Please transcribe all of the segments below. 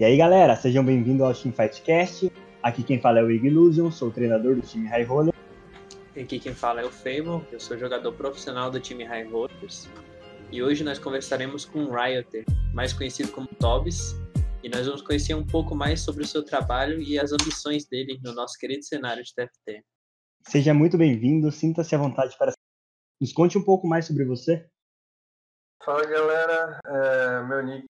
E aí, galera, sejam bem-vindos ao Team Fightcast. Aqui quem fala é o Ig Illusion, sou o treinador do time High Roller. E aqui quem fala é o Fable, eu sou jogador profissional do time High Rollers. E hoje nós conversaremos com o Rioter, mais conhecido como Tobis, e nós vamos conhecer um pouco mais sobre o seu trabalho e as ambições dele no nosso querido cenário de TFT. Seja muito bem-vindo, sinta-se à vontade para nos conte um pouco mais sobre você. Fala galera, é, meu nick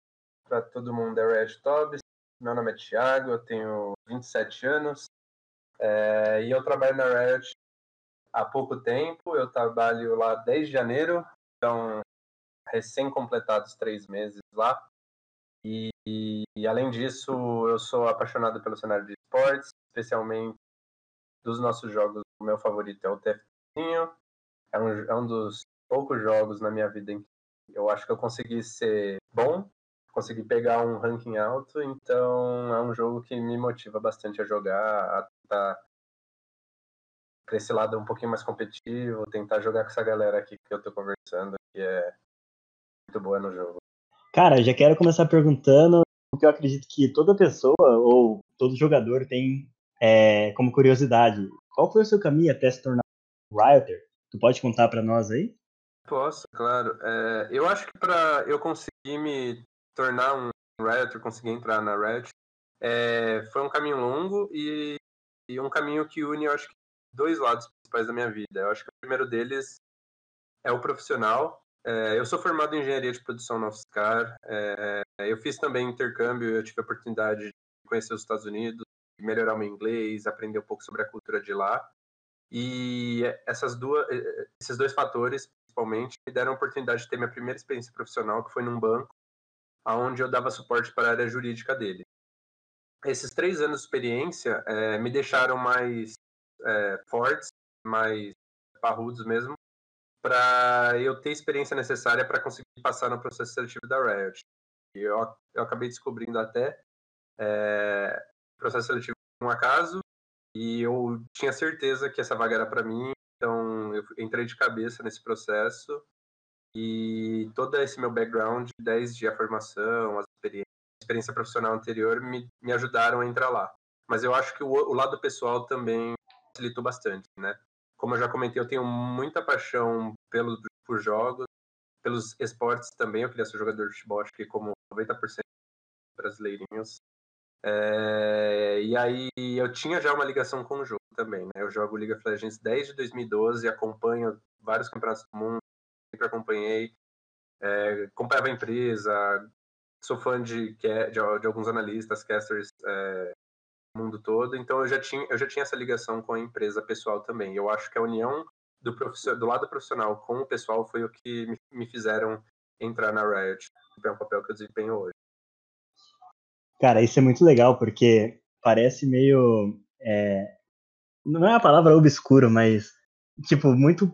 para todo mundo é Red Tobis, meu nome é Thiago, eu tenho 27 anos. É, e eu trabalho na Riot há pouco tempo, eu trabalho lá desde janeiro, então recém-completados três meses lá. E, e, além disso, eu sou apaixonado pelo cenário de esportes, especialmente dos nossos jogos. O meu favorito é o TFTinho, é um, é um dos poucos jogos na minha vida em que eu acho que eu consegui ser bom consegui pegar um ranking alto, então é um jogo que me motiva bastante a jogar, a tentar para esse lado um pouquinho mais competitivo, tentar jogar com essa galera aqui que eu tô conversando, que é muito boa no jogo. Cara, já quero começar perguntando o que eu acredito que toda pessoa ou todo jogador tem é, como curiosidade. Qual foi o seu caminho até se tornar um Rioter? Tu pode contar para nós aí? Posso, claro. É, eu acho que para eu conseguir me tornar um Redditor, conseguir entrar na Reddit, é, foi um caminho longo e, e, um caminho que une, eu acho que, dois lados principais da minha vida. Eu acho que o primeiro deles é o profissional. É, eu sou formado em engenharia de produção na UFSCar. É, eu fiz também intercâmbio, eu tive a oportunidade de conhecer os Estados Unidos, melhorar meu inglês, aprender um pouco sobre a cultura de lá. E essas duas, esses dois fatores, principalmente, me deram a oportunidade de ter minha primeira experiência profissional, que foi num banco, onde eu dava suporte para a área jurídica dele. Esses três anos de experiência é, me deixaram mais é, fortes, mais parrudos mesmo, para eu ter a experiência necessária para conseguir passar no processo seletivo da Riot. Eu, eu acabei descobrindo até é, processo seletivo um acaso e eu tinha certeza que essa vaga era para mim, então eu entrei de cabeça nesse processo e todo esse meu background, desde a formação, a experiência, experiência profissional anterior, me, me ajudaram a entrar lá. Mas eu acho que o, o lado pessoal também facilitou bastante, né? Como eu já comentei, eu tenho muita paixão pelos por jogos, pelos esportes também. Eu queria ser jogador de futebol, acho que como 90% brasileirinhos. É, e aí eu tinha já uma ligação com o jogo também, né? Eu jogo League of Legends desde 2012, acompanho vários campeonatos do mundo, sempre acompanhei. É, comprava a empresa, sou fã de, de, de alguns analistas, casters é, mundo todo, então eu já, tinha, eu já tinha essa ligação com a empresa pessoal também. Eu acho que a união do, do lado profissional com o pessoal foi o que me, me fizeram entrar na Riot, que é um papel que eu desempenho hoje. Cara, isso é muito legal, porque parece meio. É, não é a palavra obscuro, mas, tipo, muito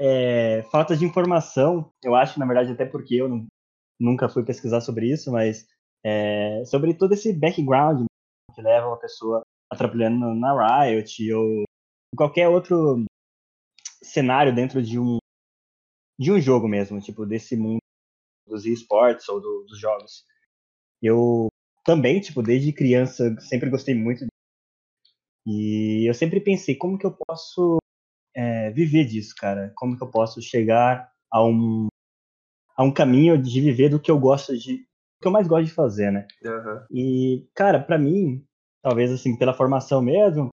é, falta de informação, eu acho, na verdade, até porque eu não, nunca fui pesquisar sobre isso, mas é, sobre todo esse background que leva uma pessoa a trabalhando na Riot ou qualquer outro cenário dentro de um de um jogo mesmo, tipo desse mundo dos esportes ou do, dos jogos. Eu também, tipo, desde criança sempre gostei muito e eu sempre pensei como que eu posso é, viver disso, cara? Como que eu posso chegar a um, a um caminho de viver do que eu gosto de, que eu mais gosto de fazer, né? Uhum. E, cara, para mim, talvez assim, pela formação mesmo,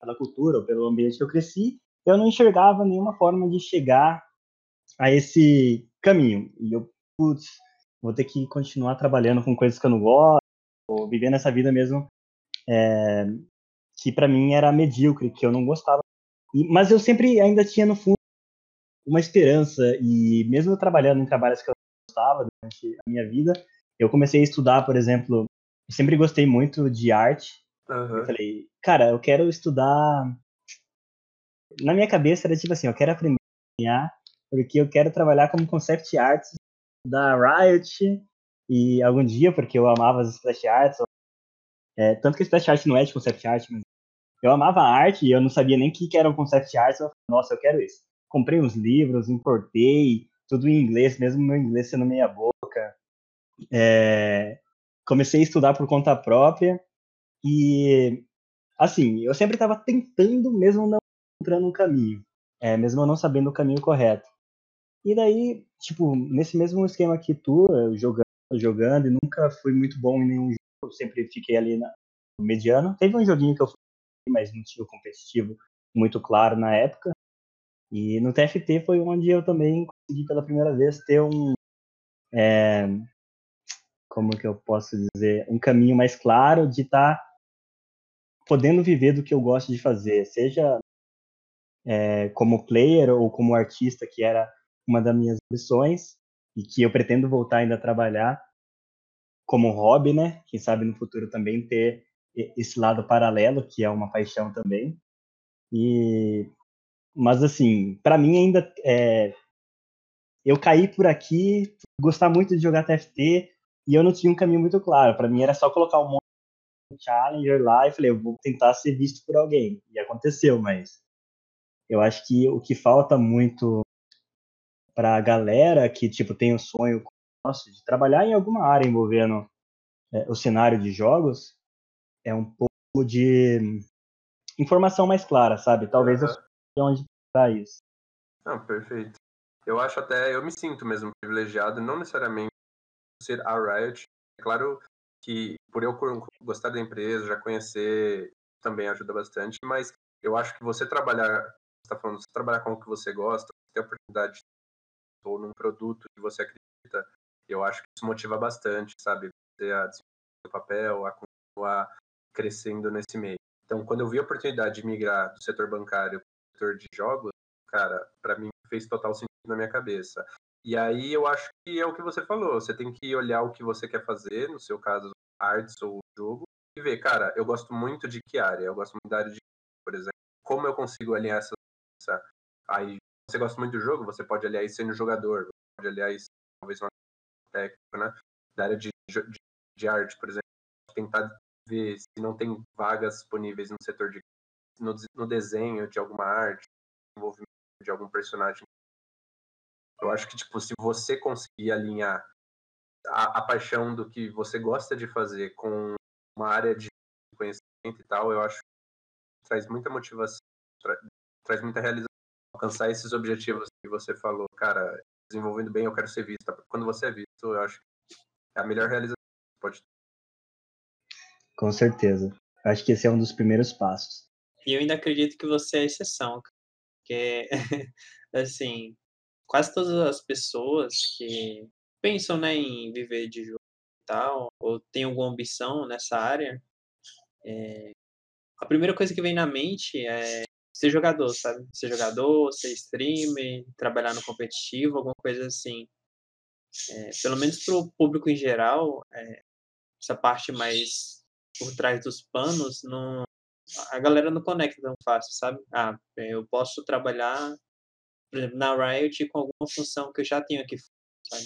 pela cultura, ou pelo ambiente que eu cresci, eu não enxergava nenhuma forma de chegar a esse caminho. E eu, putz, vou ter que continuar trabalhando com coisas que eu não gosto, ou vivendo essa vida mesmo é, que para mim era medíocre, que eu não gostava mas eu sempre ainda tinha no fundo uma esperança e mesmo trabalhando em trabalhos que eu gostava durante a minha vida, eu comecei a estudar, por exemplo, eu sempre gostei muito de arte. Uhum. Eu falei, cara, eu quero estudar. Na minha cabeça era tipo assim, eu quero aprender a desenhar, porque eu quero trabalhar como concept artist da Riot e algum dia, porque eu amava as splash arts. É, tanto que splash art não é de concept art, mas eu amava arte e eu não sabia nem o que, era um concept art. Eu falei, nossa, eu quero isso. Comprei uns livros, importei, tudo em inglês, mesmo meu inglês sendo meia boca. É, comecei a estudar por conta própria e, assim, eu sempre estava tentando, mesmo não entrando no caminho, é, mesmo eu não sabendo o caminho correto. E daí, tipo, nesse mesmo esquema que tu, jogando, jogando, e nunca fui muito bom em nenhum jogo, sempre fiquei ali na, no mediano. Teve um joguinho que eu fui, mas não tinha o competitivo muito claro na época. E no TFT foi onde eu também consegui pela primeira vez ter um. É, como que eu posso dizer? Um caminho mais claro de estar tá podendo viver do que eu gosto de fazer, seja é, como player ou como artista, que era uma das minhas ambições e que eu pretendo voltar ainda a trabalhar como hobby, né? Quem sabe no futuro também ter esse lado paralelo, que é uma paixão também. E mas assim, para mim ainda é eu caí por aqui, gostar muito de jogar TFT e eu não tinha um caminho muito claro. Para mim era só colocar um challenger lá e falei, eu vou tentar ser visto por alguém. E aconteceu, mas eu acho que o que falta muito para a galera que tipo tem o sonho nossa, de trabalhar em alguma área envolvendo é, o cenário de jogos é um pouco de informação mais clara, sabe? Talvez uhum. eu sei onde está isso. Não, perfeito. Eu acho até, eu me sinto mesmo privilegiado, não necessariamente ser a Riot. É claro que por eu gostar da empresa, já conhecer, também ajuda bastante, mas eu acho que você trabalhar, você tá falando, você trabalhar com o que você gosta, ter a oportunidade ou num produto que você acredita, eu acho que isso motiva bastante, sabe? Você a desenvolver o papel, a continuar crescendo nesse meio. Então, quando eu vi a oportunidade de migrar do setor bancário para o setor de jogos, cara, para mim fez total sentido na minha cabeça. E aí eu acho que é o que você falou, você tem que olhar o que você quer fazer, no seu caso, artes ou jogo, e ver, cara, eu gosto muito de que área? Eu gosto muito da área de, por exemplo, como eu consigo alinhar essa, aí você gosta muito do jogo, você pode aliar isso sendo jogador, pode aliar isso talvez uma técnica, né? Da área de, de, de arte, por exemplo, tentar ver se não tem vagas disponíveis no setor de no, no desenho de alguma arte, envolvimento de algum personagem. Eu acho que tipo se você conseguir alinhar a, a paixão do que você gosta de fazer com uma área de conhecimento e tal, eu acho que traz muita motivação, tra, traz muita realização. Alcançar esses objetivos que você falou, cara, desenvolvendo bem, eu quero ser vista. Quando você é visto, eu acho que é a melhor realização que pode ter. Com certeza. Acho que esse é um dos primeiros passos. E eu ainda acredito que você é exceção, porque, assim, quase todas as pessoas que pensam né, em viver de jogo e tal, ou têm alguma ambição nessa área, é, a primeira coisa que vem na mente é ser jogador, sabe? Ser jogador, ser streamer, trabalhar no competitivo, alguma coisa assim. É, pelo menos para o público em geral, é, essa parte mais por trás dos panos, não, a galera não conecta tão fácil, sabe? Ah, eu posso trabalhar, por exemplo, na Riot com alguma função que eu já tenho aqui, sabe?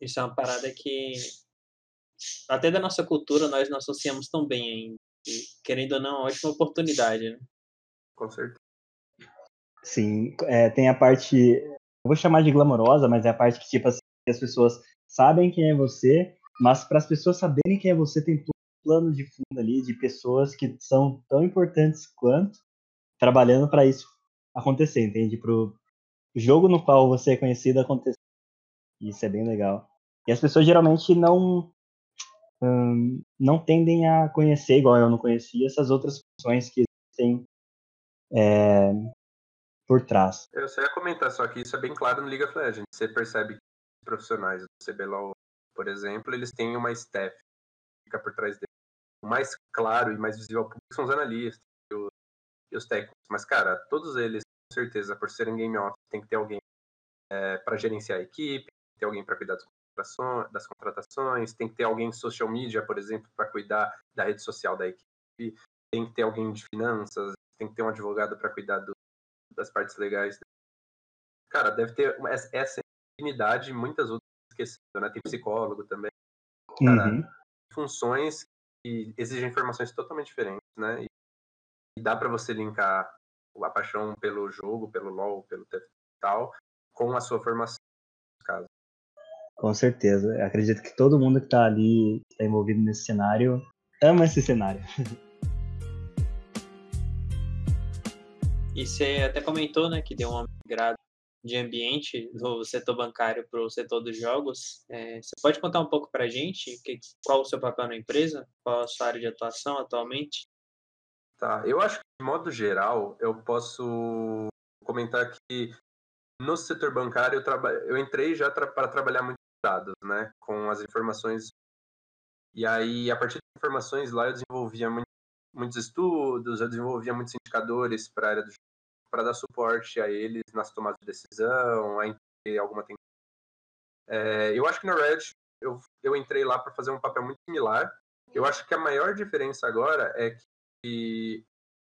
Isso é uma parada que até da nossa cultura nós não associamos tão bem ainda. E, querendo ou não, ótima oportunidade, né? Com certeza. Sim, é, tem a parte, eu vou chamar de glamourosa, mas é a parte que, tipo assim, as pessoas sabem quem é você, mas para as pessoas saberem quem é você, tem plano de fundo ali de pessoas que são tão importantes quanto trabalhando para isso acontecer, entende? Para o jogo no qual você é conhecido acontecer. Isso é bem legal. E as pessoas geralmente não hum, não tendem a conhecer, igual eu não conhecia, essas outras funções que existem é, por trás. Eu só ia comentar só que isso é bem claro no League of Legends. Você percebe que os profissionais do CBLOL, por exemplo, eles têm uma staff que fica por trás deles mais claro e mais visível ao público são os analistas e os, e os técnicos. Mas, cara, todos eles, com certeza, por serem game off, tem que ter alguém é, para gerenciar a equipe, tem que ter alguém para cuidar das contratações, das contratações, tem que ter alguém em social media, por exemplo, para cuidar da rede social da equipe, tem que ter alguém de finanças, tem que ter um advogado para cuidar do, das partes legais. Cara, deve ter essa infinidade e muitas outras esquecidas, né? Tem psicólogo também. Cara, uhum. funções que exigem informações totalmente diferentes, né? E, e dá para você linkar a paixão pelo jogo, pelo LoL, pelo tal, com a sua formação, no caso. Com certeza. acredito que todo mundo que está ali, que está envolvido nesse cenário, ama esse cenário. E você até comentou, né, que deu uma migrada de ambiente do setor bancário para o setor dos jogos. É, você pode contar um pouco para a gente que, qual o seu papel na empresa? Qual a sua área de atuação atualmente? Tá, eu acho que, de modo geral, eu posso comentar que no setor bancário eu, traba... eu entrei já tra... para trabalhar muito dados, né, com as informações. E aí, a partir das informações lá, eu desenvolvia muito, muitos estudos, eu desenvolvia muitos indicadores para a área do para dar suporte a eles nas tomadas de decisão, a entender alguma tendência. É, eu acho que na Reddit eu, eu entrei lá para fazer um papel muito similar. Eu acho que a maior diferença agora é que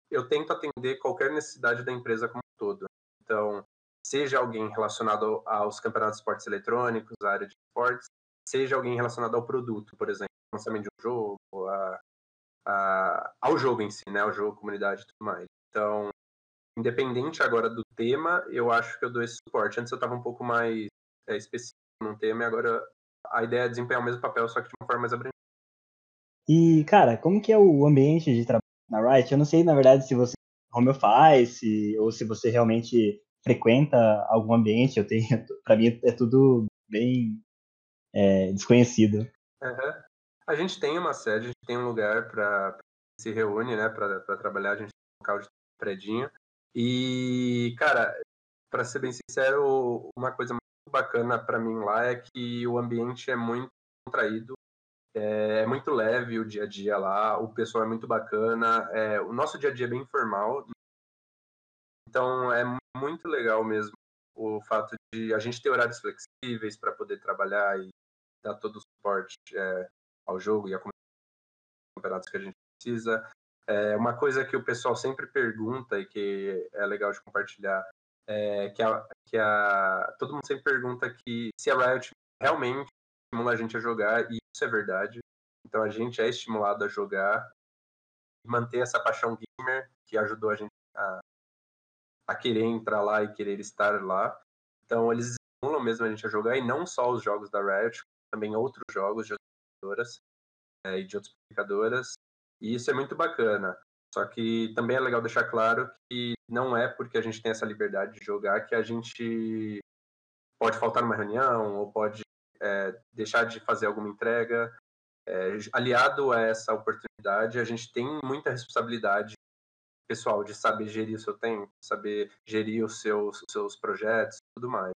eu tento atender qualquer necessidade da empresa como um todo. Então, seja alguém relacionado aos campeonatos de esportes eletrônicos, a área de esportes, seja alguém relacionado ao produto, por exemplo, lançamento de um jogo, a, a, ao jogo em si, né, ao jogo, comunidade e tudo mais. Então, independente agora do tema, eu acho que eu dou esse suporte. Antes eu estava um pouco mais é, específico num tema e agora a ideia é desempenhar o mesmo papel, só que de uma forma mais abrangente. E, cara, como que é o ambiente de trabalho na Riot? Eu não sei, na verdade, se você home office ou se você realmente frequenta algum ambiente. Eu tenho, para mim é tudo bem é, desconhecido. Uhum. A gente tem uma sede, a gente tem um lugar para se reúne, né, para trabalhar. A gente tem um local de predinho. E, cara, para ser bem sincero, uma coisa muito bacana para mim lá é que o ambiente é muito contraído, é, é, muito leve o dia a dia lá, o pessoal é muito bacana, é, o nosso dia a dia é bem informal, então é muito legal mesmo o fato de a gente ter horários flexíveis para poder trabalhar e dar todo o suporte é, ao jogo e a campeonatos que a gente precisa. É uma coisa que o pessoal sempre pergunta e que é legal de compartilhar é que, a, que a, todo mundo sempre pergunta que se a Riot realmente estimula a gente a jogar, e isso é verdade. Então a gente é estimulado a jogar e manter essa paixão gamer que ajudou a gente a, a querer entrar lá e querer estar lá. Então eles estimulam mesmo a gente a jogar, e não só os jogos da Riot, também outros jogos de outras publicadoras é, e de outras publicadoras. E isso é muito bacana. Só que também é legal deixar claro que não é porque a gente tem essa liberdade de jogar que a gente pode faltar numa reunião ou pode é, deixar de fazer alguma entrega. É, aliado a essa oportunidade, a gente tem muita responsabilidade pessoal de saber gerir o seu tempo, saber gerir os seus, os seus projetos tudo mais.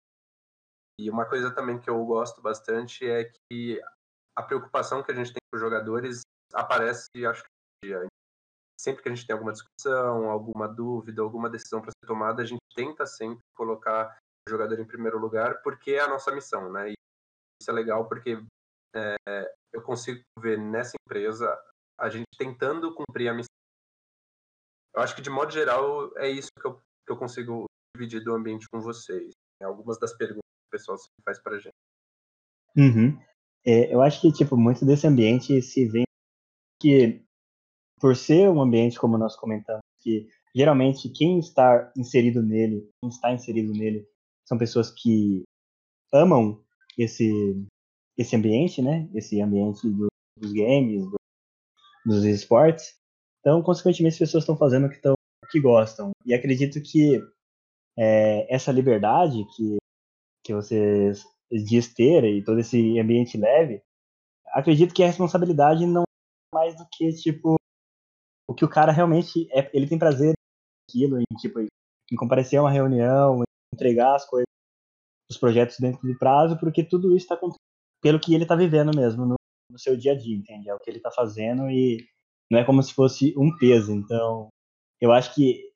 E uma coisa também que eu gosto bastante é que a preocupação que a gente tem com os jogadores aparece, acho que dia. Sempre que a gente tem alguma discussão, alguma dúvida, alguma decisão para ser tomada, a gente tenta sempre colocar o jogador em primeiro lugar, porque é a nossa missão, né? E isso é legal porque é, eu consigo ver nessa empresa a gente tentando cumprir a missão. Eu acho que, de modo geral, é isso que eu, que eu consigo dividir do ambiente com vocês. Né? Algumas das perguntas que o pessoal faz para a gente. Uhum. É, eu acho que, tipo, muito desse ambiente se vê que por ser um ambiente, como nós comentamos, que geralmente quem está inserido nele, quem está inserido nele, são pessoas que amam esse esse ambiente, né? Esse ambiente do, dos games, do, dos esportes. Então, consequentemente, as pessoas estão fazendo o que, estão, que gostam. E acredito que é, essa liberdade que, que vocês diz ter e todo esse ambiente leve, acredito que a responsabilidade não é mais do que, tipo, o que o cara realmente é, ele tem prazer naquilo, em tipo, em comparecer a uma reunião, em entregar as coisas, os projetos dentro do prazo, porque tudo isso está pelo que ele está vivendo mesmo no, no, seu dia a dia, entende? É o que ele está fazendo e não é como se fosse um peso. Então, eu acho que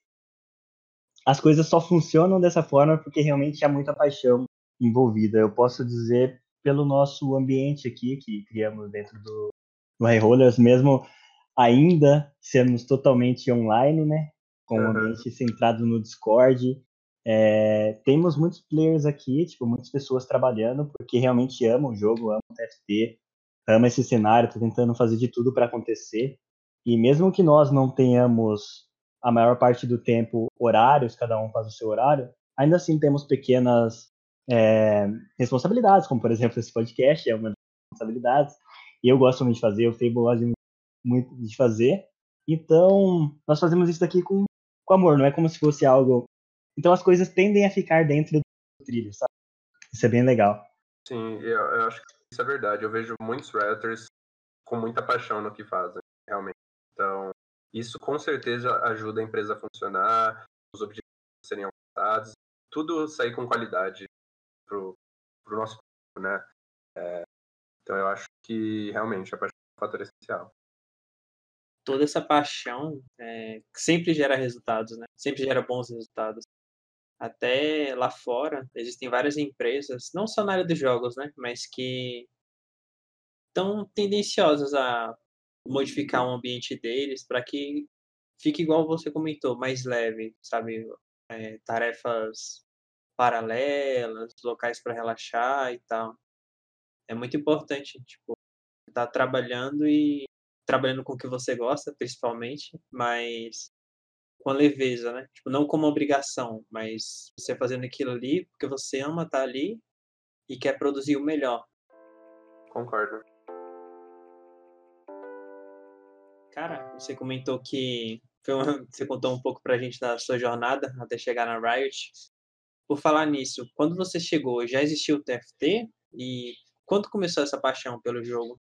as coisas só funcionam dessa forma porque realmente há muita paixão envolvida. Eu posso dizer pelo nosso ambiente aqui que criamos dentro do, do High Rollers, mesmo ainda sermos totalmente online, né? Com um ambiente centrado no Discord. É, temos muitos players aqui, tipo, muitas pessoas trabalhando porque realmente amam o jogo, amam o TFT, amam esse cenário, tá tentando fazer de tudo para acontecer. E mesmo que nós não tenhamos a maior parte do tempo horários, cada um faz o seu horário, ainda assim temos pequenas é, responsabilidades, como por exemplo esse podcast é uma das responsabilidades. E eu gosto muito de fazer, o Fable gosta muito de fazer. Então, nós fazemos isso daqui com, com amor, não é como se fosse algo. Então as coisas tendem a ficar dentro do trilho, sabe? Isso é bem legal. Sim, eu, eu acho que isso é verdade. Eu vejo muitos Redditors com muita paixão no que fazem, realmente. Então, isso com certeza ajuda a empresa a funcionar, os objetivos serem alcançados, tudo sair com qualidade pro, pro nosso público, né? É, então eu acho que realmente a paixão é um fator essencial. Toda essa paixão é, sempre gera resultados, né? Sempre gera bons resultados. Até lá fora existem várias empresas, não só na área dos jogos, né? Mas que estão tendenciosas a modificar o ambiente deles para que fique igual você comentou, mais leve, sabe? É, tarefas paralelas, locais para relaxar e tal. É muito importante, tipo, estar tá trabalhando e trabalhando com o que você gosta, principalmente, mas com leveza, né? Tipo, não como obrigação, mas você fazendo aquilo ali porque você ama estar tá ali e quer produzir o melhor. Concordo. Cara, você comentou que uma, você contou um pouco pra gente da sua jornada até chegar na Riot. Por falar nisso, quando você chegou, já existiu o TFT? E quando começou essa paixão pelo jogo?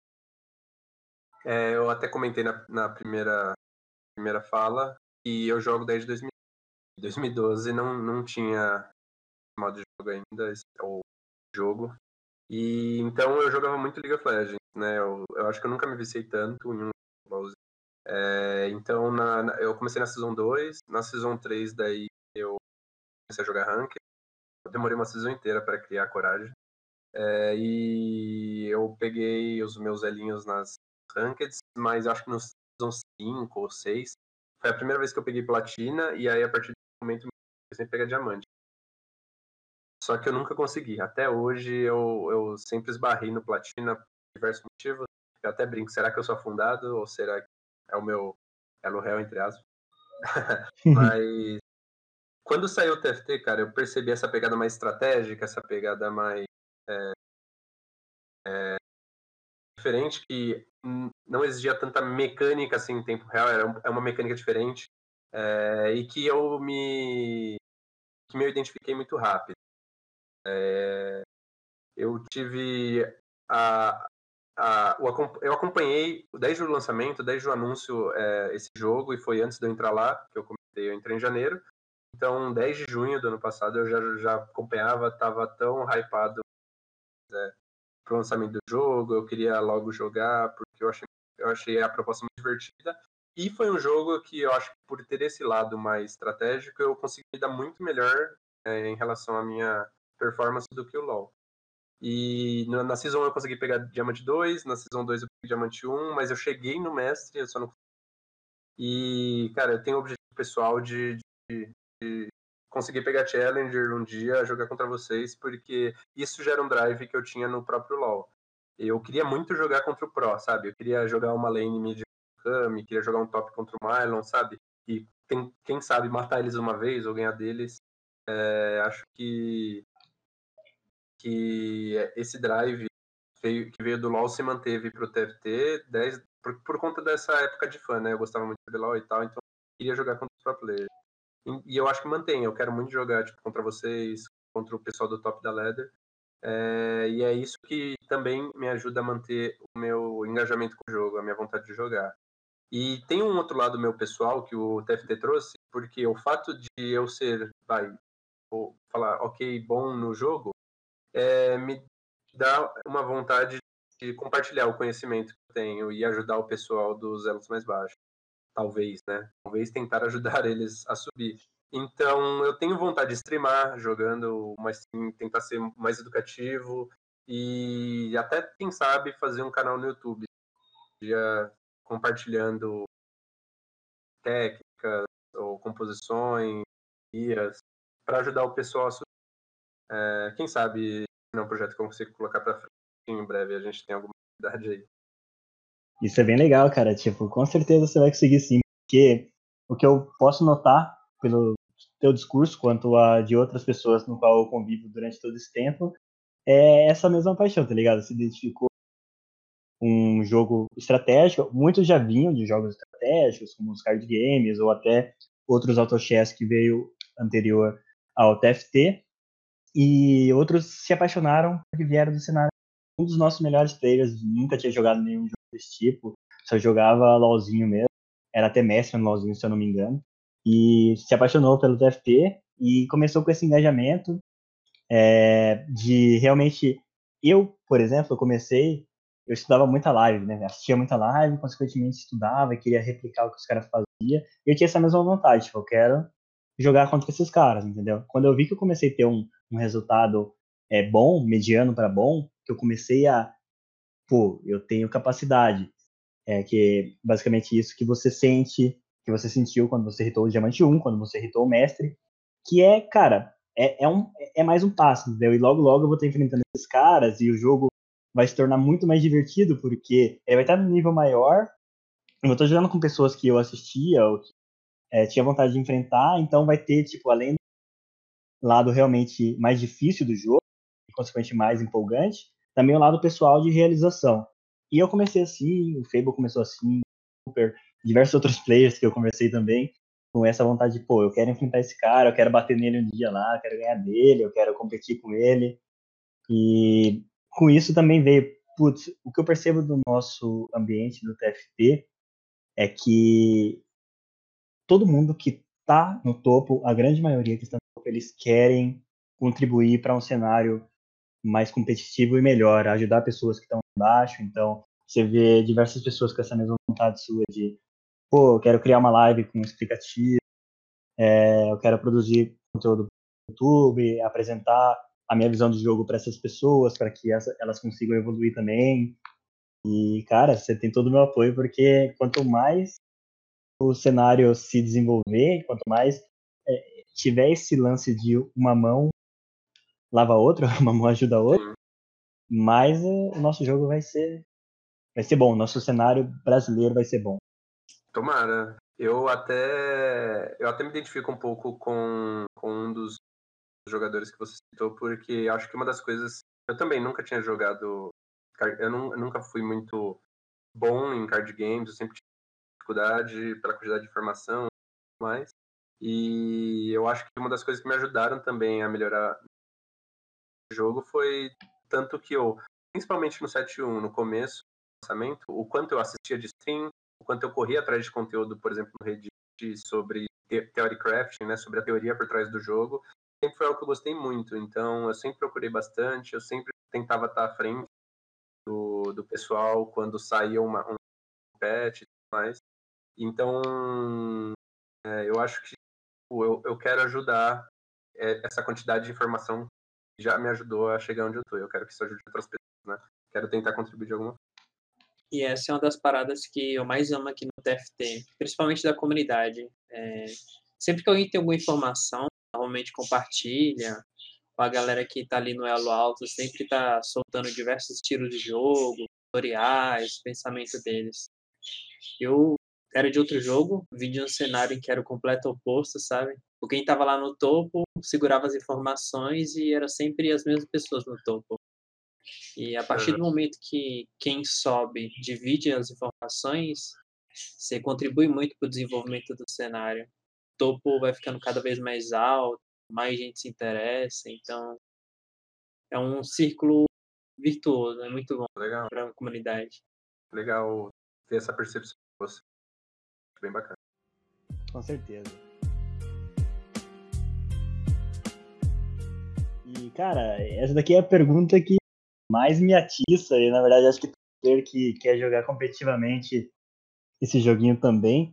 É, eu até comentei na, na, primeira, primeira fala e eu jogo desde 2000, 2012, não, não tinha modo de jogo ainda, ou jogo. E então eu jogava muito League of Legends, né? Eu, eu acho que eu nunca me viciei tanto em um é, então na, na, eu comecei na Season 2, na Season 3 daí eu comecei a jogar Ranked. Eu demorei uma season inteira para criar coragem. É, e eu peguei os meus elinhos nas Rankeds, mas acho que no Season 5 ou 6 foi a primeira vez que eu peguei platina e aí a partir desse momento eu sempre pegar diamante. Só que eu nunca consegui. Até hoje eu, eu sempre esbarrei no platina por diversos motivos. Eu até brinco, será que eu sou afundado ou será que é o meu elo réu, entre aspas? Mas quando saiu o TFT, cara, eu percebi essa pegada mais estratégica, essa pegada mais é, é, diferente, que não exigia tanta mecânica assim em tempo real, era é uma mecânica diferente é, e que eu me que me identifiquei muito rápido. É, eu tive a, a, eu acompanhei desde o lançamento, desde o anúncio é, esse jogo e foi antes de eu entrar lá que eu comentei, eu entrei em janeiro então, 10 de junho do ano passado eu já, já acompanhava, estava tão hypado pro lançamento do jogo, eu queria logo jogar, porque eu achei, eu achei a proposta muito divertida. E foi um jogo que eu acho que por ter esse lado mais estratégico, eu consegui dar muito melhor é, em relação à minha performance do que o LoL. E na Season 1 eu consegui pegar Diamante 2, na Season 2 eu peguei Diamante 1, mas eu cheguei no Mestre, eu só não E, cara, eu tenho o objetivo pessoal de, de conseguir pegar Challenger um dia, jogar contra vocês, porque isso já era um drive que eu tinha no próprio LoL. Eu queria muito jogar contra o Pro, sabe? Eu queria jogar uma lane mid Kami, queria jogar um top contra o Mylon, sabe? E tem, quem sabe matar eles uma vez ou ganhar deles. É, acho que, que esse drive veio, que veio do LoL se manteve pro TFT 10, por, por conta dessa época de fã, né? Eu gostava muito de LoL e tal, então queria jogar contra os pro players. E eu acho que mantém. Eu quero muito jogar tipo, contra vocês, contra o pessoal do top da Leather. É, e é isso que também me ajuda a manter o meu engajamento com o jogo, a minha vontade de jogar. E tem um outro lado meu pessoal que o TFT trouxe, porque o fato de eu ser, vai, vou falar, ok, bom no jogo, é, me dá uma vontade de compartilhar o conhecimento que eu tenho e ajudar o pessoal dos elos mais baixos talvez, né? Talvez tentar ajudar eles a subir. Então, eu tenho vontade de streamar jogando, mas sim, tentar ser mais educativo e até, quem sabe, fazer um canal no YouTube, já compartilhando técnicas ou composições, guias, para ajudar o pessoal a subir. É, quem sabe é um projeto que eu consigo colocar para frente em breve, a gente tem alguma novidade aí. Isso é bem legal, cara. Tipo, com certeza você vai conseguir sim. Porque o que eu posso notar pelo teu discurso quanto a de outras pessoas no qual eu convivo durante todo esse tempo, é essa mesma paixão, tá ligado? Se identificou um jogo estratégico. Muitos já vinham de jogos estratégicos, como os card games, ou até outros autochess que veio anterior ao TFT. E outros se apaixonaram porque vieram do cenário. Um dos nossos melhores players nunca tinha jogado nenhum jogo desse tipo, só jogava LOLzinho mesmo. Era até mestre no LOLzinho, se eu não me engano. E se apaixonou pelo TFT e começou com esse engajamento é, de realmente. Eu, por exemplo, eu comecei eu estudava muita live, né? Assistia muita live, consequentemente estudava, queria replicar o que os caras faziam. E eu tinha essa mesma vontade, tipo, eu quero jogar contra esses caras, entendeu? Quando eu vi que eu comecei a ter um, um resultado é, bom, mediano para bom, que eu comecei a, pô, eu tenho capacidade, é que basicamente isso que você sente, que você sentiu quando você irritou o Diamante 1, quando você irritou o Mestre, que é, cara, é, é, um, é mais um passo, entendeu? E logo, logo eu vou estar enfrentando esses caras e o jogo vai se tornar muito mais divertido, porque ele vai estar no nível maior. Eu estou jogando com pessoas que eu assistia ou que é, tinha vontade de enfrentar, então vai ter, tipo, além do lado realmente mais difícil do jogo, e consequentemente mais empolgante, também o lado pessoal de realização. E eu comecei assim, o Fable começou assim, super, diversos outros players que eu conversei também, com essa vontade de, pô, eu quero enfrentar esse cara, eu quero bater nele um dia lá, eu quero ganhar dele, eu quero competir com ele. E com isso também veio, putz, o que eu percebo do nosso ambiente do TFT é que todo mundo que está no topo, a grande maioria que está no topo, eles querem contribuir para um cenário mais competitivo e melhor, ajudar pessoas que estão embaixo. Então, você vê diversas pessoas com essa mesma vontade sua de, pô, eu quero criar uma live com um explicativo, é, eu quero produzir conteúdo no YouTube, apresentar a minha visão de jogo para essas pessoas, para que essa, elas consigam evoluir também. E, cara, você tem todo o meu apoio, porque quanto mais o cenário se desenvolver, quanto mais é, tiver esse lance de uma mão lava a outra, uma mão ajuda a outra, mais o nosso jogo vai ser vai ser bom, nosso cenário brasileiro vai ser bom. Tomara. Eu até eu até me identifico um pouco com, com um dos jogadores que você citou, porque acho que uma das coisas. Eu também nunca tinha jogado. Eu, não, eu nunca fui muito bom em card games, eu sempre tive dificuldade pela quantidade de informação e mais. E eu acho que uma das coisas que me ajudaram também a melhorar jogo foi tanto que eu, principalmente no 7.1, no começo do lançamento, o quanto eu assistia de stream, o quanto eu corria atrás de conteúdo, por exemplo, no Reddit sobre theory crafting, né, sobre a teoria por trás do jogo, sempre foi algo que eu gostei muito. Então, eu sempre procurei bastante, eu sempre tentava estar à frente do, do pessoal quando saía uma, um patch e tudo mais. Então, é, eu acho que tipo, eu, eu quero ajudar é, essa quantidade de informação já me ajudou a chegar onde eu estou. Eu quero que isso ajude outras pessoas, né? Quero tentar contribuir de alguma forma. E essa é uma das paradas que eu mais amo aqui no TFT, principalmente da comunidade. É, sempre que alguém tem alguma informação, normalmente compartilha, com a galera que está ali no elo alto, sempre está soltando diversos tiros de jogo, tutoriais, pensamento deles. Eu era de outro jogo, vim de um cenário em que era o completo oposto, sabe? O quem estava lá no topo segurava as informações e era sempre as mesmas pessoas no topo. E a partir do momento que quem sobe divide as informações, você contribui muito para o desenvolvimento do cenário topo vai ficando cada vez mais alto, mais gente se interessa, então é um círculo virtuoso, é muito bom para a comunidade. Legal ter essa percepção de você. Bem bacana. Com certeza. Cara, essa daqui é a pergunta que mais me atiça, e na verdade acho que todo que quer jogar competitivamente esse joguinho também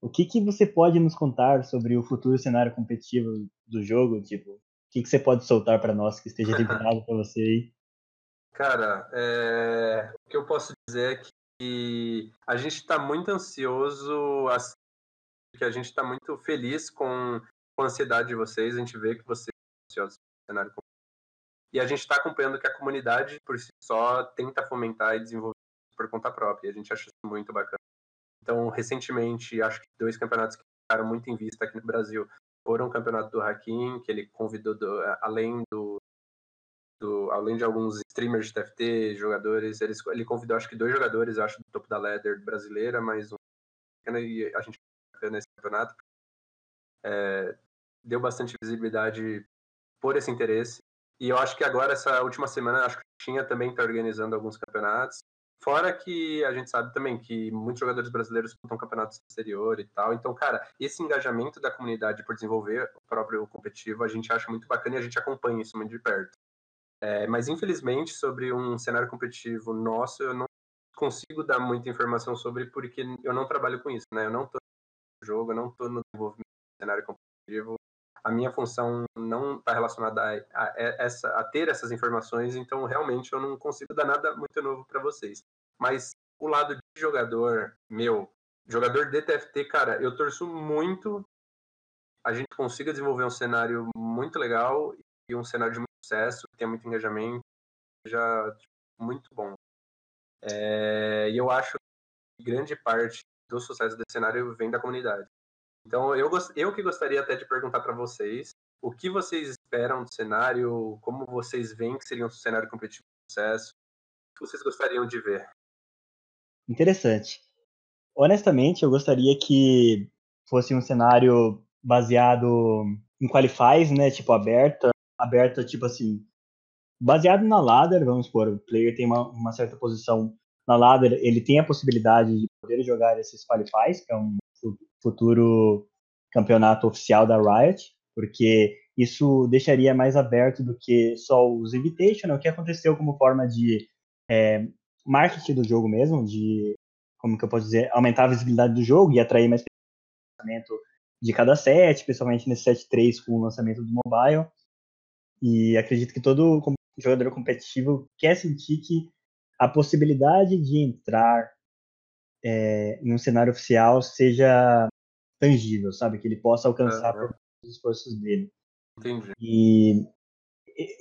o que, que você pode nos contar sobre o futuro cenário competitivo do jogo? Tipo, o que, que você pode soltar para nós que esteja liberado para você aí? Cara, é... o que eu posso dizer é que a gente está muito ansioso, assim, que a gente está muito feliz com, com a ansiedade de vocês. A gente vê que vocês estão ansiosos cenário competitivo. E a gente está acompanhando que a comunidade, por si só, tenta fomentar e desenvolver por conta própria. E a gente acha isso muito bacana. Então, recentemente, acho que dois campeonatos que ficaram muito em vista aqui no Brasil foram o campeonato do Hakim, que ele convidou, do, além do, do, além de alguns streamers de TFT, jogadores, ele, ele convidou acho que dois jogadores, acho, do topo da ladder brasileira, mais um e a gente nesse campeonato. É, deu bastante visibilidade por esse interesse. E eu acho que agora, essa última semana, acho que Tinha também está organizando alguns campeonatos. Fora que a gente sabe também que muitos jogadores brasileiros disputam campeonatos exterior e tal. Então, cara, esse engajamento da comunidade por desenvolver o próprio competitivo, a gente acha muito bacana e a gente acompanha isso muito de perto. É, mas, infelizmente, sobre um cenário competitivo nosso, eu não consigo dar muita informação sobre porque eu não trabalho com isso, né? Eu não estou no jogo, eu não estou no desenvolvimento do cenário competitivo a minha função não está relacionada a, a, essa, a ter essas informações, então realmente eu não consigo dar nada muito novo para vocês. Mas o lado de jogador meu, jogador de TFT, cara, eu torço muito a gente consiga desenvolver um cenário muito legal e um cenário de muito sucesso, que tenha muito engajamento, já tipo, muito bom. É, e eu acho que grande parte do sucesso desse cenário vem da comunidade. Então, eu, eu que gostaria até de perguntar para vocês o que vocês esperam do cenário, como vocês veem que seria um cenário competitivo de sucesso, o que vocês gostariam de ver? Interessante. Honestamente, eu gostaria que fosse um cenário baseado em qualifies, né, tipo aberta, aberta tipo assim, baseado na ladder, vamos supor, o player tem uma, uma certa posição na ladder, ele tem a possibilidade de poder jogar esses qualifies, que é um futuro campeonato oficial da Riot, porque isso deixaria mais aberto do que só os Invitational, que aconteceu como forma de é, marketing do jogo mesmo, de, como que eu posso dizer, aumentar a visibilidade do jogo e atrair mais lançamento de cada set, principalmente nesse set 3 com o lançamento do mobile. E acredito que todo jogador competitivo quer sentir que a possibilidade de entrar é, em um cenário oficial seja tangível, sabe? Que ele possa alcançar uhum. os esforços dele. Entendi. E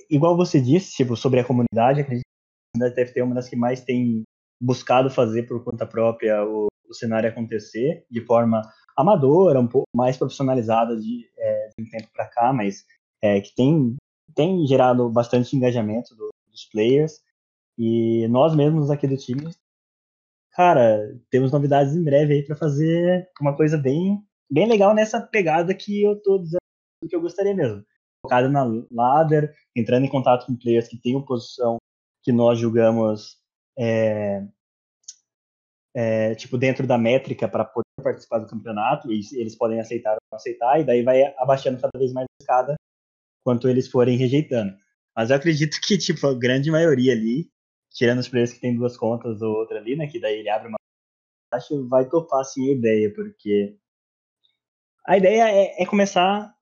igual você disse, tipo, sobre a comunidade, acredito que a comunidade é uma das que mais tem buscado fazer por conta própria o, o cenário acontecer de forma amadora, um pouco mais profissionalizada de, é, de um tempo para cá, mas é, que tem, tem gerado bastante engajamento do, dos players. E nós mesmos aqui do time cara, temos novidades em breve aí para fazer uma coisa bem, bem legal nessa pegada que eu tô dizendo que eu gostaria mesmo. Focada na ladder, entrando em contato com players que têm posição que nós julgamos é, é, tipo dentro da métrica para poder participar do campeonato e eles podem aceitar ou não aceitar e daí vai abaixando cada vez mais a escada quanto eles forem rejeitando. Mas eu acredito que tipo a grande maioria ali tirando os players que tem duas contas ou outra ali, né? Que daí ele abre uma acho vai topar assim a ideia, porque a ideia é, é começar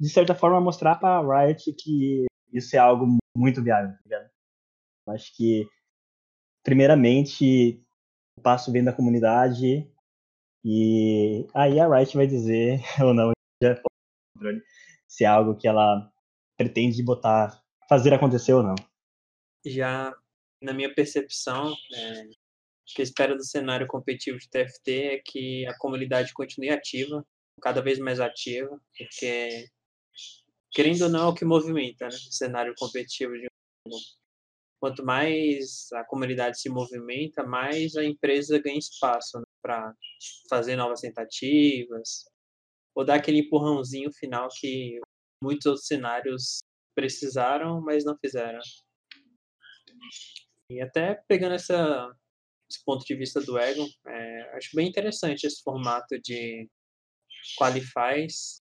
de certa forma a mostrar para Riot que isso é algo muito viável, tá ligado? Acho que primeiramente o passo vem da comunidade e aí a Riot vai dizer ou não se é algo que ela pretende botar, fazer acontecer ou não. Já na minha percepção, é, o que eu espero do cenário competitivo de TFT é que a comunidade continue ativa, cada vez mais ativa, porque, querendo ou não, é o que movimenta né, o cenário competitivo de um Quanto mais a comunidade se movimenta, mais a empresa ganha espaço né, para fazer novas tentativas, ou dar aquele empurrãozinho final que muitos outros cenários precisaram, mas não fizeram. E até pegando essa, esse ponto de vista do Egon, é, acho bem interessante esse formato de qualifies,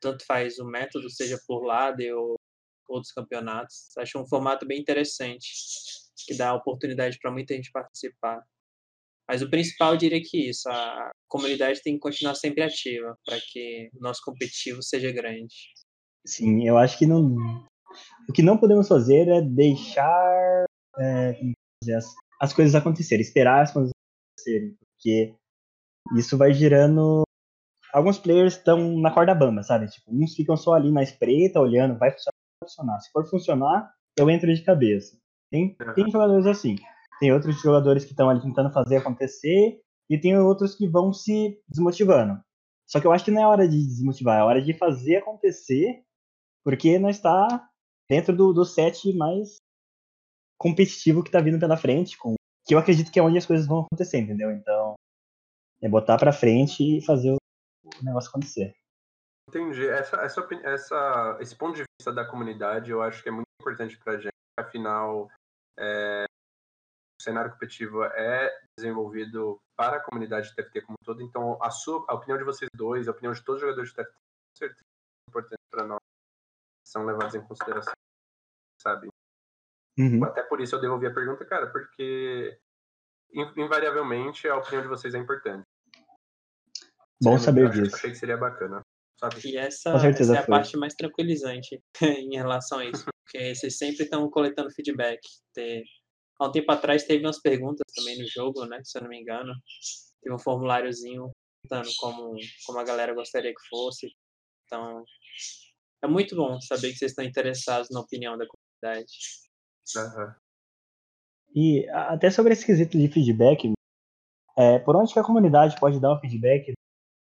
tanto faz o método, seja por lado ou outros campeonatos. Acho um formato bem interessante, que dá oportunidade para muita gente participar. Mas o principal, eu diria que isso, a comunidade tem que continuar sempre ativa para que o nosso competitivo seja grande. Sim, eu acho que não. O que não podemos fazer é deixar é, as, as coisas acontecerem, esperar as coisas acontecerem, porque isso vai gerando. Alguns players estão na corda bamba, sabe? Tipo, uns ficam só ali na espreita, olhando, vai funcionar, vai funcionar. Se for funcionar, eu entro de cabeça. Tem, tem jogadores assim. Tem outros jogadores que estão ali tentando fazer acontecer, e tem outros que vão se desmotivando. Só que eu acho que não é hora de desmotivar, é hora de fazer acontecer, porque não está dentro do, do set mais competitivo que está vindo pela frente, com, que eu acredito que é onde as coisas vão acontecer, entendeu? Então, é botar para frente e fazer o, negócio acontecer. Entendi. Essa, essa, essa, esse ponto de vista da comunidade eu acho que é muito importante para a gente. Afinal, é, o cenário competitivo é desenvolvido para a comunidade TFT como um todo. Então, a, sua, a opinião de vocês dois, a opinião de todos os jogadores de TFT, com certeza é importante para nós. São levados em consideração, sabe? Uhum. Até por isso eu devolvi a pergunta, cara, porque invariavelmente a opinião de vocês é importante. Bom saber disso. Achei que seria bacana. Sabe? E essa, essa é a foi. parte mais tranquilizante em relação a isso, porque vocês sempre estão coletando feedback. Ter... Há um tempo atrás teve umas perguntas também no jogo, né? Se eu não me engano. Teve um formuláriozinho perguntando como, como a galera gostaria que fosse. Então, é muito bom saber que vocês estão interessados na opinião da comunidade. Uhum. E até sobre esse quesito de feedback, é, por onde que a comunidade pode dar o feedback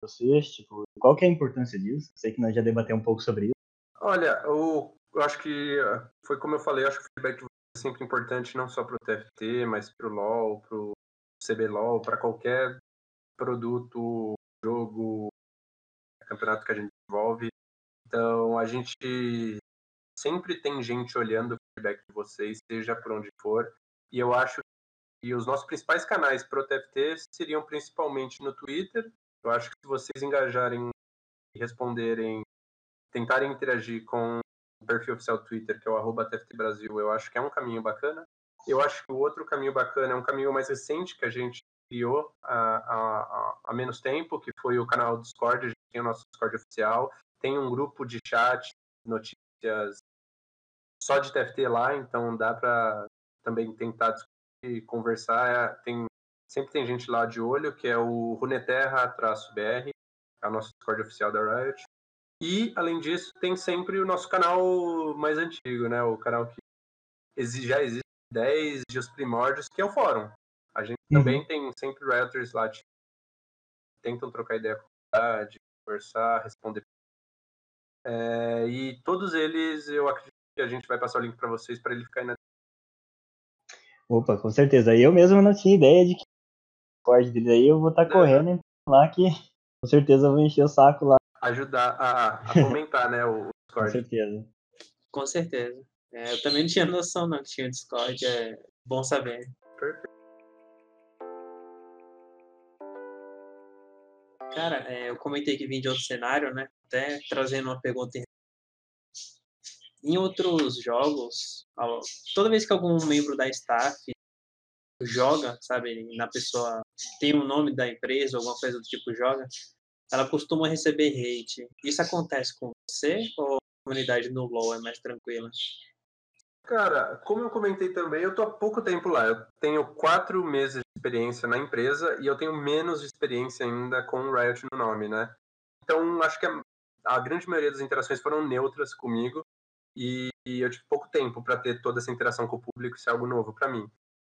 vocês? Tipo, qual que é a importância disso? Sei que nós já debatemos um pouco sobre isso. Olha, eu, eu acho que foi como eu falei, eu acho que o feedback é sempre importante, não só para o TFT, mas para o LoL, para o CBLOL, para qualquer produto, jogo, campeonato que a gente desenvolve. Então, a gente sempre tem gente olhando o feedback de vocês, seja por onde for. E eu acho que os nossos principais canais para o TFT seriam principalmente no Twitter, eu acho que se vocês engajarem e responderem, tentarem interagir com o perfil oficial do Twitter, que é o arroba Brasil, eu acho que é um caminho bacana. Eu acho que o outro caminho bacana é um caminho mais recente que a gente criou há, há, menos tempo, que foi o canal Discord, a gente tem o nosso Discord oficial, tem um grupo de chat, notícias só de TFT lá, então dá para também tentar discutir, conversar. Tem Sempre tem gente lá de olho, que é o Runeterra-BR, é o nosso Discord oficial da Riot. E, além disso, tem sempre o nosso canal mais antigo, né? O canal que já existe 10 dias primórdios, que é o fórum. A gente uhum. também tem sempre Rioters lá que tentam trocar ideia com a comunidade, conversar, responder. É, e todos eles, eu acredito que a gente vai passar o link para vocês para ele ficar aí na Opa, com certeza. Eu mesmo não tinha ideia de que Discord dele aí, eu vou estar tá correndo lá que com certeza eu vou encher o saco lá. Ajudar a, a fomentar, né, o Discord. Com certeza. Com certeza. É, eu também não tinha noção não que tinha Discord, é bom saber. Perfeito. Cara, é, eu comentei que vim de outro cenário, né? Até trazendo uma pergunta em outros jogos, toda vez que algum membro da staff joga, sabe, na pessoa tem o um nome da empresa, alguma coisa do tipo joga, ela costuma receber hate. Isso acontece com você ou a comunidade no LoL é mais tranquila? Cara, como eu comentei também, eu tô há pouco tempo lá. Eu tenho quatro meses experiência na empresa e eu tenho menos experiência ainda com o Riot no nome, né? Então, acho que a, a grande maioria das interações foram neutras comigo e, e eu tive pouco tempo para ter toda essa interação com o público, isso é algo novo para mim.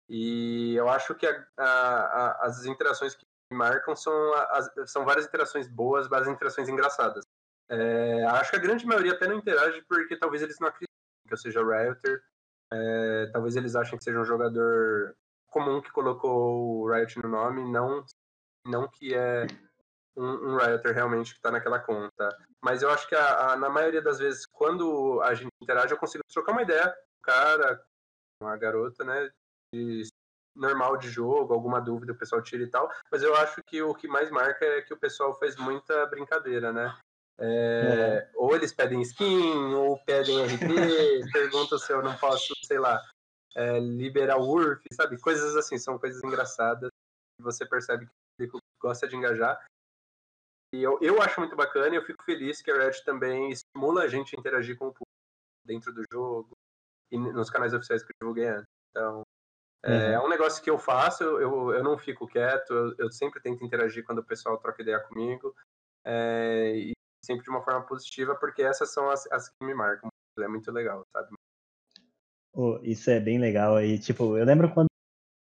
E eu acho que a, a, as interações que marcam são, são várias interações boas, várias interações engraçadas. É, acho que a grande maioria até não interage porque talvez eles não acreditem que eu seja Rioter. É, talvez eles achem que seja um jogador comum que colocou o Riot no nome, não, não que é um, um Rioter realmente que está naquela conta. Mas eu acho que a, a, na maioria das vezes, quando a gente interage, eu consigo trocar uma ideia com o cara, com a garota, né? de normal de jogo, alguma dúvida o pessoal tira e tal, mas eu acho que o que mais marca é que o pessoal faz muita brincadeira, né? É, é. Ou eles pedem skin, ou pedem RP, perguntam se eu não posso, sei lá, é, liberar o URF, sabe? Coisas assim, são coisas engraçadas. Você percebe que o público gosta de engajar. E eu, eu acho muito bacana e eu fico feliz que a Red também estimula a gente a interagir com o público dentro do jogo e nos canais oficiais que eu divulguei antes. Então, é, uhum. É um negócio que eu faço, eu, eu não fico quieto, eu, eu sempre tento interagir quando o pessoal troca ideia comigo, é, e sempre de uma forma positiva, porque essas são as, as que me marcam. É muito legal, sabe? Oh, isso é bem legal. aí tipo, eu lembro quando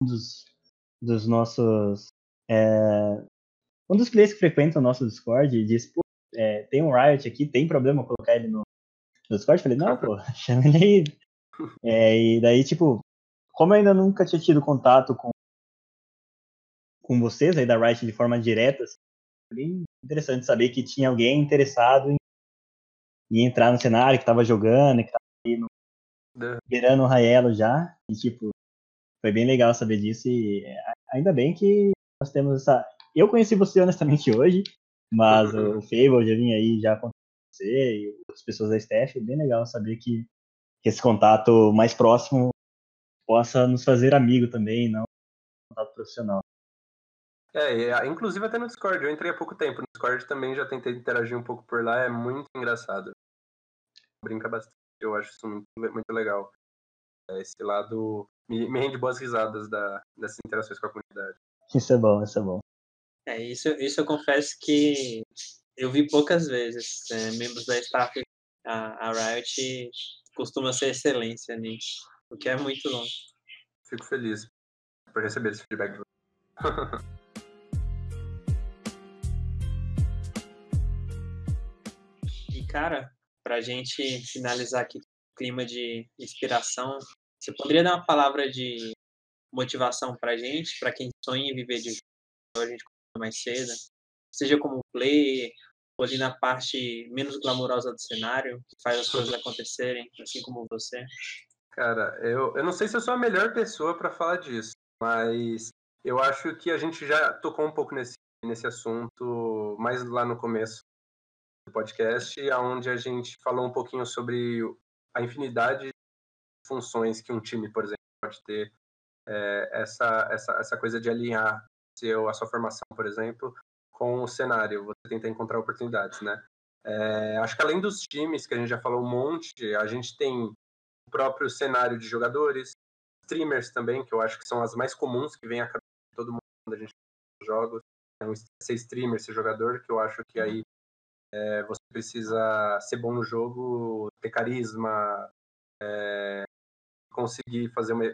um dos, dos nossos é, um dos players que frequentam o nosso Discord disse, pô, é, tem um Riot aqui, tem problema colocar ele no, no Discord? Eu falei, não, pô, chama ele aí. É, e daí, tipo, como eu ainda nunca tinha tido contato com, com vocês aí da Riot de forma direta, assim, bem interessante saber que tinha alguém interessado em, em entrar no cenário, que estava jogando, que estava aí no, É. virando o Raelo já. E, tipo, foi bem legal saber disso. E é, ainda bem que nós temos essa. Eu conheci você honestamente hoje, mas o Fable já vinha aí já com você e outras pessoas da staff. É bem legal saber que, esse contato mais próximo possa nos fazer amigo também, não contato profissional. É, ah, inclusive até no Discord, eu entrei há pouco tempo. No Discord também já tentei interagir um pouco por lá, é muito engraçado. Brinca bastante, eu acho isso muito, muito legal. É, esse lado me, me rende boas risadas da, dessas interações com a comunidade. Isso é bom, isso é bom. É, isso, isso eu confesso que eu vi poucas vezes. é, membros da staff, a, a Riot costuma ser excelência nisso, o que é muito bom. Fico feliz por receber esse feedback de você. E, cara, pra gente finalizar aqui o clima de inspiração, você poderia dar uma palavra de motivação pra gente, pra quem sonha em viver de a gente mais cedo, seja como player, ou ali na parte menos glamourosa do cenário, que faz as coisas acontecerem, assim como você. Cara, eu, eu não sei se eu sou a melhor pessoa para falar disso, mas eu acho que a gente já tocou um pouco nesse, nesse assunto mais lá no começo podcast, onde a gente falou um pouquinho sobre a infinidade de funções que um time, por exemplo, pode ter. É, essa, essa, essa coisa de alinhar seu, a sua formação, por exemplo, com o cenário, você tenta encontrar oportunidades, né? É, acho que além dos times, que a gente já falou um monte, a gente tem o próprio cenário de jogadores, streamers também, que eu acho que são as mais comuns que vem a cabeça de todo mundo quando a gente fala jogos. Então, ser streamer, ser jogador, que eu acho que aí é, você precisa ser bom no jogo, ter carisma, é, conseguir fazer, uma,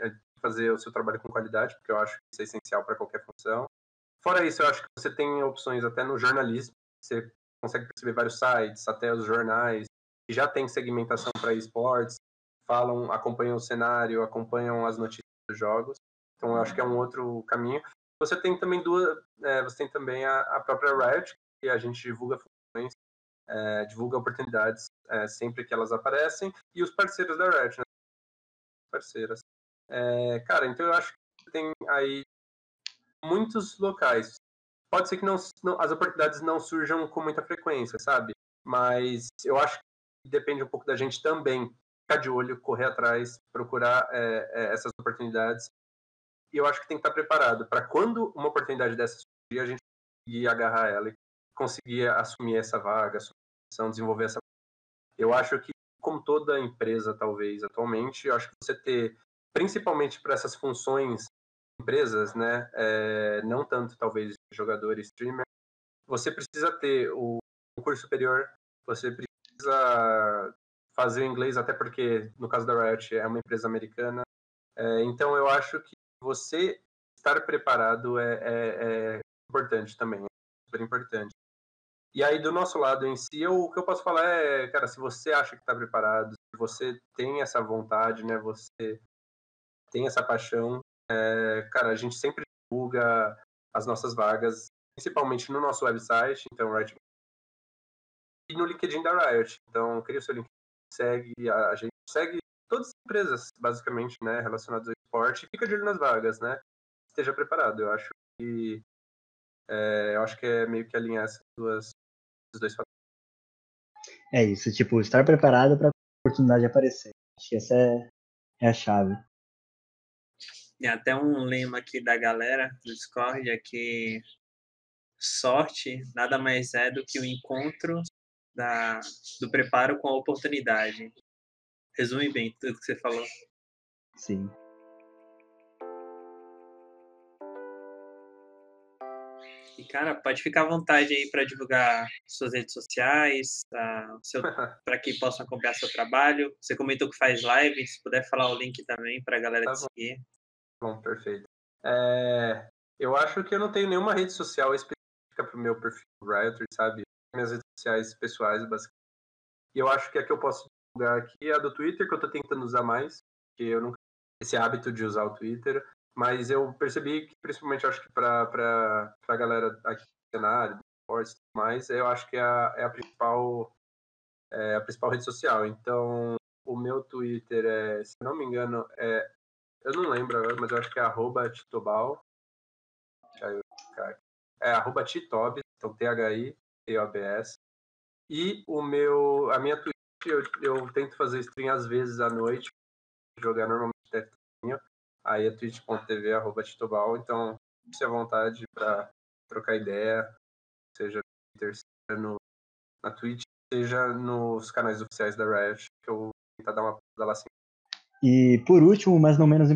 fazer o seu trabalho com qualidade, porque eu acho que isso é essencial para qualquer função. Fora isso, eu acho que você tem opções até no jornalismo, você consegue perceber vários sites, até os jornais, que já tem segmentação para esportes, falam, acompanham o cenário, acompanham as notícias dos jogos. Então, eu acho que é um outro caminho. Você tem também duas, é, você tem também a, a, própria Riot, que a gente divulga funções, é, divulga oportunidades é, sempre que elas aparecem, e os parceiros da Riot, né? parceiras. É, cara, então eu acho que tem aí muitos locais. Pode ser que não, não, as oportunidades não surjam com muita frequência, sabe? Mas eu acho que depende um pouco da gente também ficar de olho, correr atrás, procurar é, é, essas oportunidades. E eu acho que tem que estar preparado para quando uma oportunidade dessa surgir, a gente conseguir agarrar ela e conseguir assumir essa vaga, assumir desenvolver essa. Eu acho que, como toda empresa, talvez, atualmente, eu acho que você ter, principalmente para essas funções empresas, né, é, não tanto talvez jogador streamer, você precisa ter o curso superior, você precisa fazer o inglês, até porque no caso da Riot é uma empresa americana, é, então eu acho que você estar preparado é, é, é importante também, é super importante. E aí do nosso lado em si, eu, o que eu posso falar é, cara, se você acha que está preparado, se você tem essa vontade, né, você tem essa paixão, é, cara, a gente sempre divulga as nossas vagas, principalmente no nosso website, então Riot e no LinkedIn da Riot. Então, cria o seu LinkedIn, segue a, a gente segue todas as empresas, basicamente, né, relacionadas ao esporte, e fica de olho nas vagas, né? Esteja preparado. Eu acho que é, eu acho que é meio que alinhar essas duas, dois fatores. É isso, tipo, estar preparado para a oportunidade aparecer. Acho que essa é, é a chave. Tem até um lema aqui da galera do Discord é que sorte nada mais é do que o encontro da, do preparo com a oportunidade. Resume bem tudo que você falou. Sim. E, cara, pode ficar à vontade aí para divulgar suas redes sociais, para que possam acompanhar seu trabalho. Você comentou que faz live, se puder falar o link também para a galera Tá te bom. seguir. Bom, perfeito. É, eu acho que eu não tenho nenhuma rede social específica para próprio meu perfil Riot, sabe? Minhas redes sociais pessoais, basicamente. E eu acho que a que eu posso divulgar aqui é a do Twitter, que eu tô tentando usar mais, porque eu nunca esse hábito de usar o Twitter, mas eu percebi que, principalmente, acho que para a galera aqui do cenário, do esportes e tudo mais, eu acho que é a, é a principal é a principal rede social. Então, o meu Twitter é, se não me engano, é. Eu não lembro agora, mas eu acho que é arroba Titobal. É arroba Titobs, então T-H-I-T-O-B-S. E o meu. A minha Twitch, eu, eu tento fazer stream às vezes à noite, jogar normalmente TFTinho. Aí é twitch.tv, arroba Titobal. Então, fique à vontade para trocar ideia, seja no Twitter, seja no, na Twitch, seja nos canais oficiais da Riot, que eu vou tentar dar uma lá. E por último, mas não menos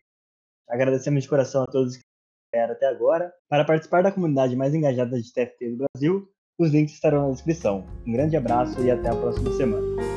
agradecemos de coração a todos que ficaram até agora. Para participar da comunidade mais engajada de TFT do Brasil, os links estarão na descrição. Um grande abraço e até a próxima semana.